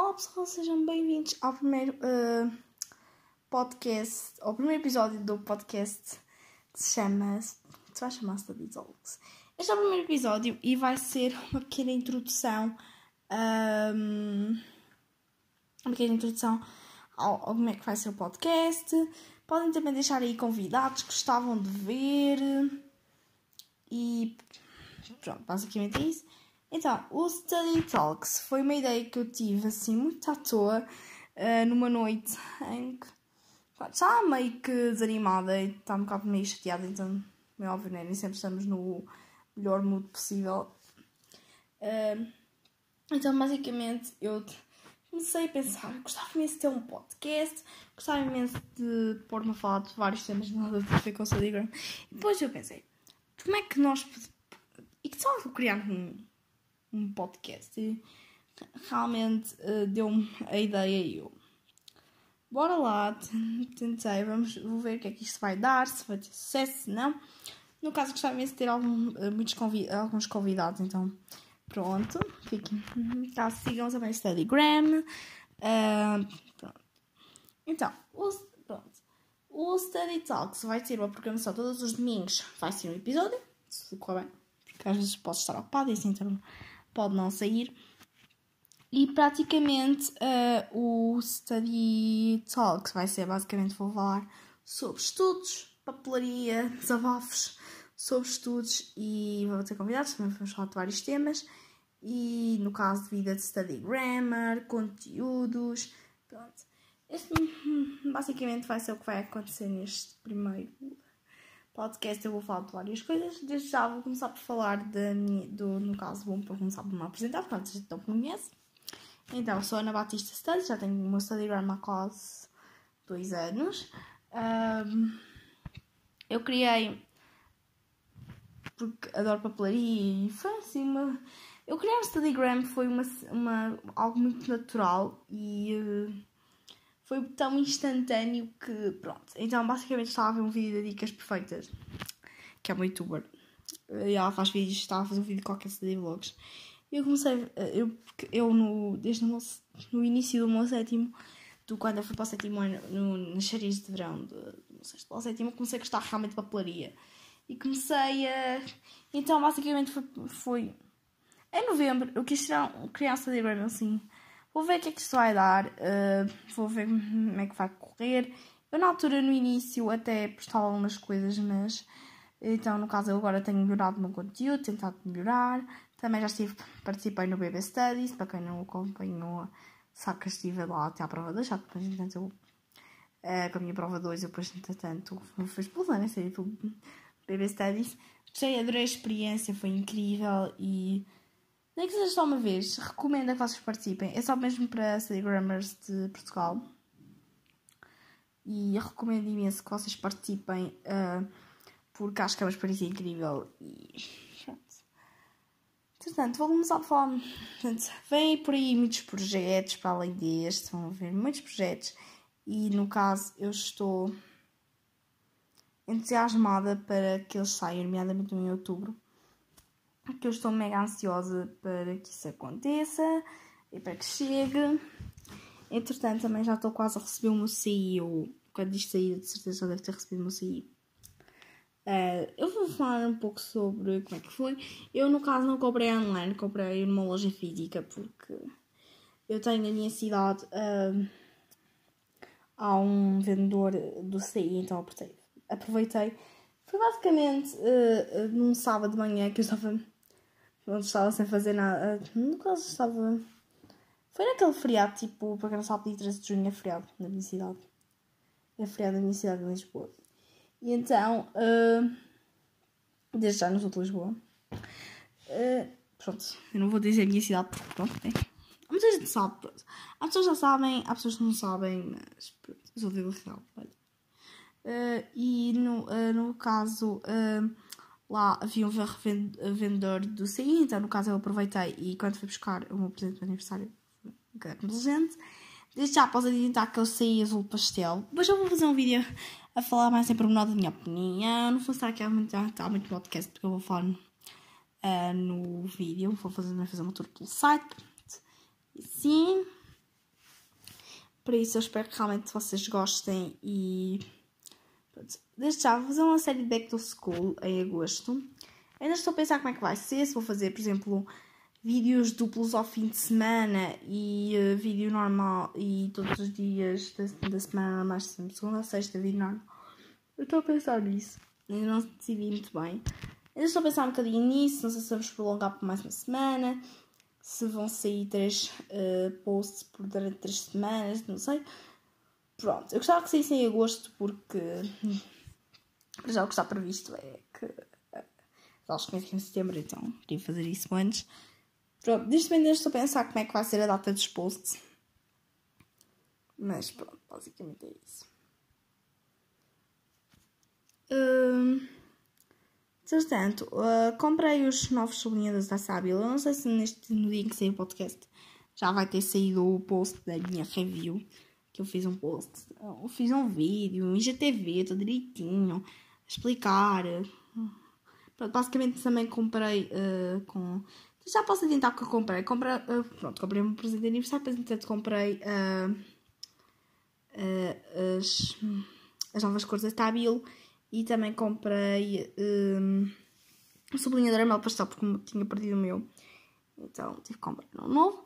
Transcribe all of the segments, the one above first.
Olá pessoal, sejam bem-vindos ao primeiro uh, podcast, ao primeiro episódio do podcast que se chama, se vai chamar Talks. Este é o primeiro episódio e vai ser uma pequena introdução, um, uma pequena introdução ao, ao como é que vai ser o podcast. Podem também deixar aí convidados que gostavam de ver e pronto, basicamente é isso. Então, o Study Talks foi uma ideia que eu tive assim muito à toa uh, numa noite em que estava meio que desanimada e estava um bocado meio chateada, então, é óbvio, né? nem sempre estamos no melhor mood possível. Uh, então, basicamente, eu comecei a pensar, gostava imenso de ter um podcast, gostava imenso de pôr-me a falar de vários temas, nada a ver com o Instagram. E depois eu pensei, como é que nós. E que tal criar um um podcast. E realmente uh, deu-me a ideia e eu. Bora lá, tentei, vamos, vou ver o que é que isto vai dar, se vai ter sucesso, se não. No caso, gostava mesmo de ter algum, uh, muitos convid alguns convidados, então pronto, fiquem. Caso sigam também o Studygram. Uh, pronto. Então, o, pronto. O Study Talks vai ter uma programação todos os domingos, vai ser um episódio, se correr bem, porque às vezes posso estar ocupado e assim então pode não sair. E praticamente uh, o Study Talks vai ser basicamente vou falar sobre estudos, papelaria, desabafos sobre estudos e vou ter convidados, também vamos falar de vários temas. E no caso de vida de study grammar, conteúdos, pronto. Este basicamente vai ser o que vai acontecer neste primeiro podcast eu vou falar de várias coisas. Desde já vou começar por falar de, do, no caso, bom, para começar por me apresentar, porque vocês não me conhecem. Então, sou Ana Batista Studies, já tenho o meu Studygram há quase dois anos. Um, eu criei porque adoro papelaria e foi assim uma. Eu criar o Studygram foi uma, uma, algo muito natural e uh, foi tão instantâneo que, pronto. Então, basicamente, estava a ver um vídeo de dicas perfeitas, que é uma youtuber. E ela faz vídeos, estava a fazer um vídeo de qualquer de vlogs. E eu comecei, eu, eu no, desde no, no início do meu sétimo, do, quando eu fui para o sétimo ano, no, nas séries de verão, do, do sexto para o sétimo, comecei a gostar realmente de papelaria. E comecei a. Então, basicamente, foi. foi em novembro, eu quis tirar um criança de assim Vou ver o que é que isto vai dar, uh, vou ver como é que vai correr. Eu, na altura, no início, até postava algumas coisas, mas então, no caso, eu agora tenho melhorado o meu conteúdo, tentado melhorar. Também já estive, participei no BB Studies, para quem não acompanhou, sabe que estive lá até à prova 2, já que depois, entretanto, eu, uh, com a minha prova 2, eu depois, entretanto, fui expulsa, né? Saí do BB Studies. Gostei, adorei a experiência, foi incrível e nem que seja só uma vez, recomendo que vocês participem. É só mesmo para study grammars de Portugal. E recomendo imenso que vocês participem, uh, porque acho que é uma experiência incrível. E. Portanto, vou começar a falar. Portanto, vem por aí muitos projetos para além deste, vão haver muitos projetos. E no caso, eu estou entusiasmada para que eles saiam, nomeadamente em outubro que eu estou mega ansiosa para que isso aconteça e para que chegue. Entretanto, também já estou quase a receber o meu CI, ou quando isto sair, de certeza já deve ter recebido o meu CI. Uh, eh, eu vou falar um pouco sobre como é que foi. Eu, no caso, não comprei online, comprei numa loja física, porque eu tenho na minha cidade. Uh, há um vendedor do CI, então aproveitei. Foi basicamente uh, num sábado de manhã que eu estava não estava sem fazer nada. Caso, estava. Foi naquele feriado, tipo, para quem não sabe, dia 13 de junho é feriado na minha cidade. É feriado na minha cidade, em Lisboa. E então, uh, desde já não sou de Lisboa. Uh, pronto, eu não vou dizer a minha cidade porque, pronto, é. Muita gente sabe, pronto. Há pessoas que já sabem, há pessoas que não sabem, mas pronto, eu sou de. Uh, e no, no caso. Lá havia um vendedor do CI, então no caso eu aproveitei e quando fui buscar o meu presente de aniversário, um presente. Desde já posso adiantar que eu saí azul pastel. Depois eu vou fazer um vídeo a falar mais em pormenor da minha opinião. Não vou estar aqui muito, há muito podcast porque eu vou falar uh, no vídeo. Vou fazer, vou fazer uma tour pelo site. E sim. Para isso eu espero que realmente vocês gostem e. vou fazer uma série de Back to School em agosto. Ainda estou a pensar como é que vai ser, se vou fazer, por exemplo, vídeos duplos ao fim de semana e uh, vídeo normal e todos os dias da, da semana, mais segunda a sexta, vídeo normal. Eu estou a pensar nisso. Ainda não decidi muito bem. Ainda estou a pensar um bocadinho nisso. Não sei se vamos prolongar por mais uma semana. Se vão sair três uh, posts por durante três semanas. Não sei. Pronto. Eu gostava que saísse em agosto porque. Já o que está previsto é que. Uh, eles começam em setembro, então queria fazer isso antes. Pronto, neste momento estou a pensar como é que vai ser a data dos posts. Mas pronto, basicamente é isso. Uh, entretanto, uh, comprei os novos sublinhadores da Sábila. Não sei se neste, no dia que sair o podcast já vai ter saído o post da minha review. Que eu fiz um post, eu fiz um vídeo, um IGTV, tudo direitinho, explicar. Pronto, basicamente também comprei uh, com já posso adiantar o que eu comprei. comprei uh, pronto, comprei um presente de aniversário, depois entretanto comprei uh, as, as novas cores da Stabilo e também comprei um, um sublinhador mel pastel porque tinha perdido o meu. Então tive que comprar um novo.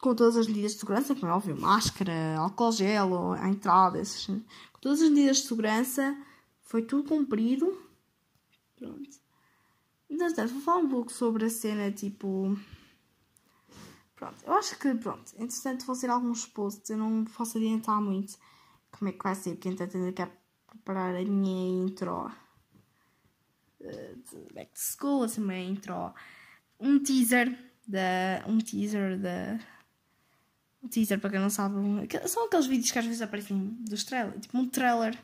Com todas as medidas de segurança, como é óbvio, máscara, álcool gel, a entrada, esses, com todas as medidas de segurança, foi tudo cumprido. Pronto. Então, vou falar um pouco sobre a cena, tipo. Pronto, eu acho que, pronto, entretanto vão ser alguns posts, eu não posso adiantar muito como é que vai ser, porque entretanto ainda quero preparar a minha intro eh, de Back to School, assim, uma intro, um teaser da. um teaser da. Um teaser, para quem não sabe, são aqueles vídeos que às vezes aparecem dos trailers, tipo um trailer,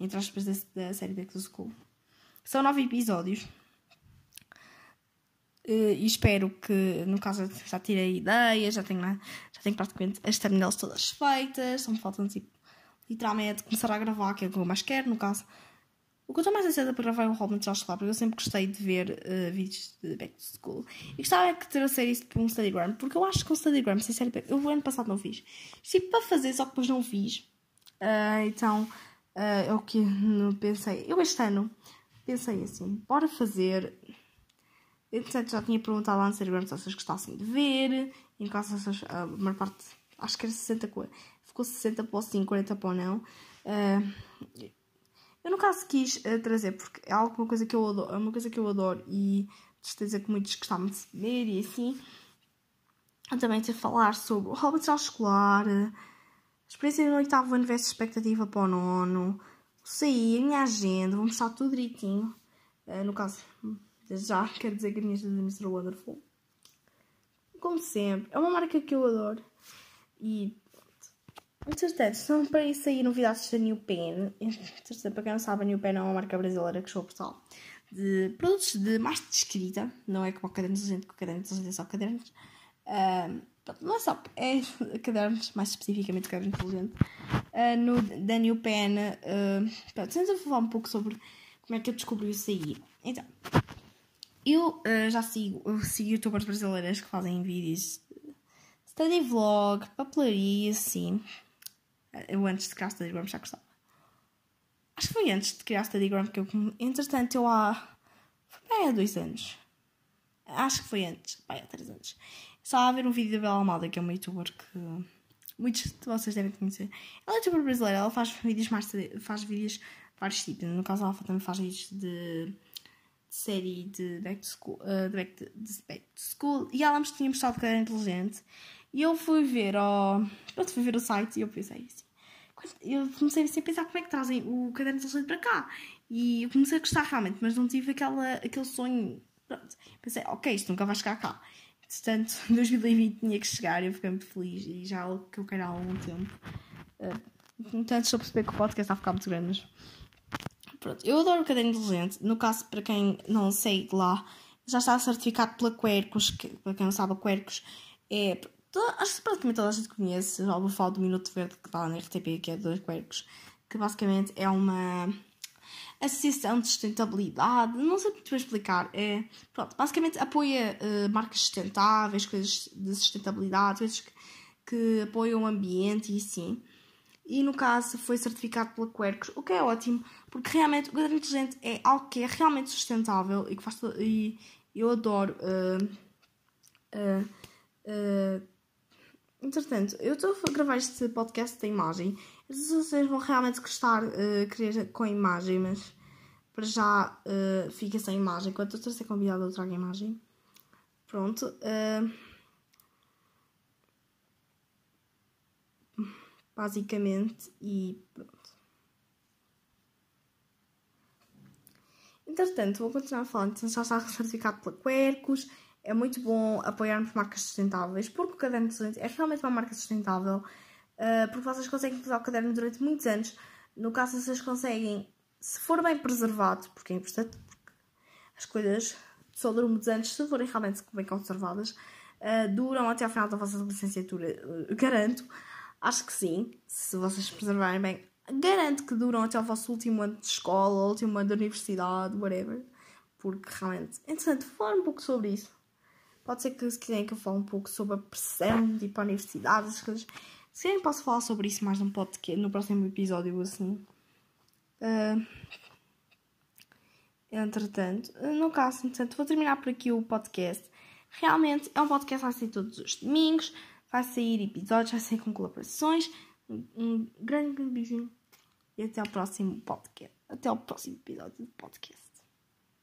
entre aspas, da, da série to School. São nove episódios. Uh, e espero que, no caso, já tirei ideias, já tenho, já tenho praticamente as thumbnails todas feitas, só me faltam, tipo, literalmente começar a gravar, que é o que eu mais quero, no caso. O que eu estou mais ansiosa para gravar é o Robin de Escolar, porque eu sempre gostei de ver uh, vídeos de Back to School. E gostava que trouxer isso para um Instagram, porque eu acho que um sem série eu o ano passado não fiz. Tipo, para fazer, só que depois não fiz. Uh, então, é o que eu pensei. Eu este ano pensei assim, bora fazer Entretanto, já tinha perguntado lá no Instagram se vocês gostassem de ver. Em caso vocês, a maior parte, acho que era 60 ficou 60 para o sim, 40 para o não. Uh, eu no caso quis uh, trazer porque é alguma coisa que eu adoro, é uma coisa que eu adoro e de certeza que muitos gostavam de ver e assim. Eu também ter falar sobre o Hobbit escolar, experiência no oitavo ano versus expectativa para o nono, sair, a minha agenda, vou mostrar tudo direitinho. Uh, no caso, já quero dizer que a minha agenda é Mr. Wonderful. Como sempre, é uma marca que eu adoro. E Entretanto, são para isso sair novidades da New Pen. Para quem não sabe, a New Pen é uma marca brasileira que chegou Portugal de produtos de mais de escrita, não é como o caderno inteligente, porque o caderno inteligente é só cadernos. É só, é cadernos, mais especificamente caderno inteligente. Uh, no, da New Pen, uh, pronto, vou falar um pouco sobre como é que eu descobri isso aí. Então, eu uh, já sigo, eu sigo youtubers brasileiras que fazem vídeos de study vlog, papelaria, assim. Eu antes de criar Studygram já gostava. Acho que foi antes de criar Studygram que eu. Entretanto, eu há. Foi bem há dois anos. Acho que foi antes. Bem, há três anos. Estava a ver um vídeo da Bela Almada, que é uma youtuber que muitos de vocês devem conhecer. Ela é youtuber brasileira, ela faz vídeos mais. faz vídeos vários tipos. No caso, ela também faz vídeos de série de Back to School, uh, de back to, de back to School e ela me tinha mostrado que era inteligente e eu fui ver ao, pronto, fui ver o site e eu pensei assim eu comecei assim a pensar como é que trazem o caderno inteligente para cá e eu comecei a gostar realmente mas não tive aquela, aquele sonho pronto, pensei, ok, isto nunca vai chegar cá portanto, 2020 tinha que chegar eu fiquei muito feliz e já é algo que eu quero há algum tempo uh, portanto, estou a perceber que o podcast está a ficar muito grande mas Pronto, eu adoro o caderno inteligente. No caso, para quem não segue lá, já está certificado pela Quercus, que para quem não sabe, a Quercus é. Acho que praticamente toda a gente conhece. Já vou falar do Minuto Verde que está na RTP, que é dois Quercus, que basicamente é uma associação de sustentabilidade. Não sei muito bem explicar. É, pronto, basicamente apoia uh, marcas sustentáveis, coisas de sustentabilidade, coisas que, que apoiam o ambiente e assim. E no caso foi certificado pela Quercus, o que é ótimo, porque realmente o caderno inteligente é algo que é realmente sustentável e que faz. E eu adoro. Uh, uh, entretanto, eu estou a gravar este podcast da imagem. Se vocês vão realmente gostar, uh, querer com imagem, mas para já uh, fica sem imagem. Enquanto eu ser convidada, eu trago a imagem. Pronto. Uh, basicamente, e pronto. Entretanto, vou continuar falando. Então, já está certificado pela Quercus. É muito bom apoiarmos marcas sustentáveis, porque o caderno de é realmente uma marca sustentável. Uh, porque vocês conseguem usar o caderno durante muitos anos. No caso, vocês conseguem, se for bem preservado, porque é importante, porque as coisas só duram muitos anos, se forem realmente bem conservadas, uh, duram até ao final da vossa licenciatura. Uh, garanto, acho que sim, se vocês preservarem bem, garanto que duram até o vosso último ano de escola, último ano de universidade, whatever. Porque realmente, interessante, falar um pouco sobre isso. Pode ser que se quiserem que eu fale um pouco sobre a pressão de ir para a universidade, essas coisas. Se quiserem posso falar sobre isso mais num podcast, no próximo episódio, assim. Uh, entretanto, no caso, entretanto, vou terminar por aqui o podcast. Realmente é um podcast vai sair todos os domingos, vai sair episódios, vai sair com colaborações. Um grande, grande beijinho e até ao próximo podcast. Até ao próximo episódio do podcast.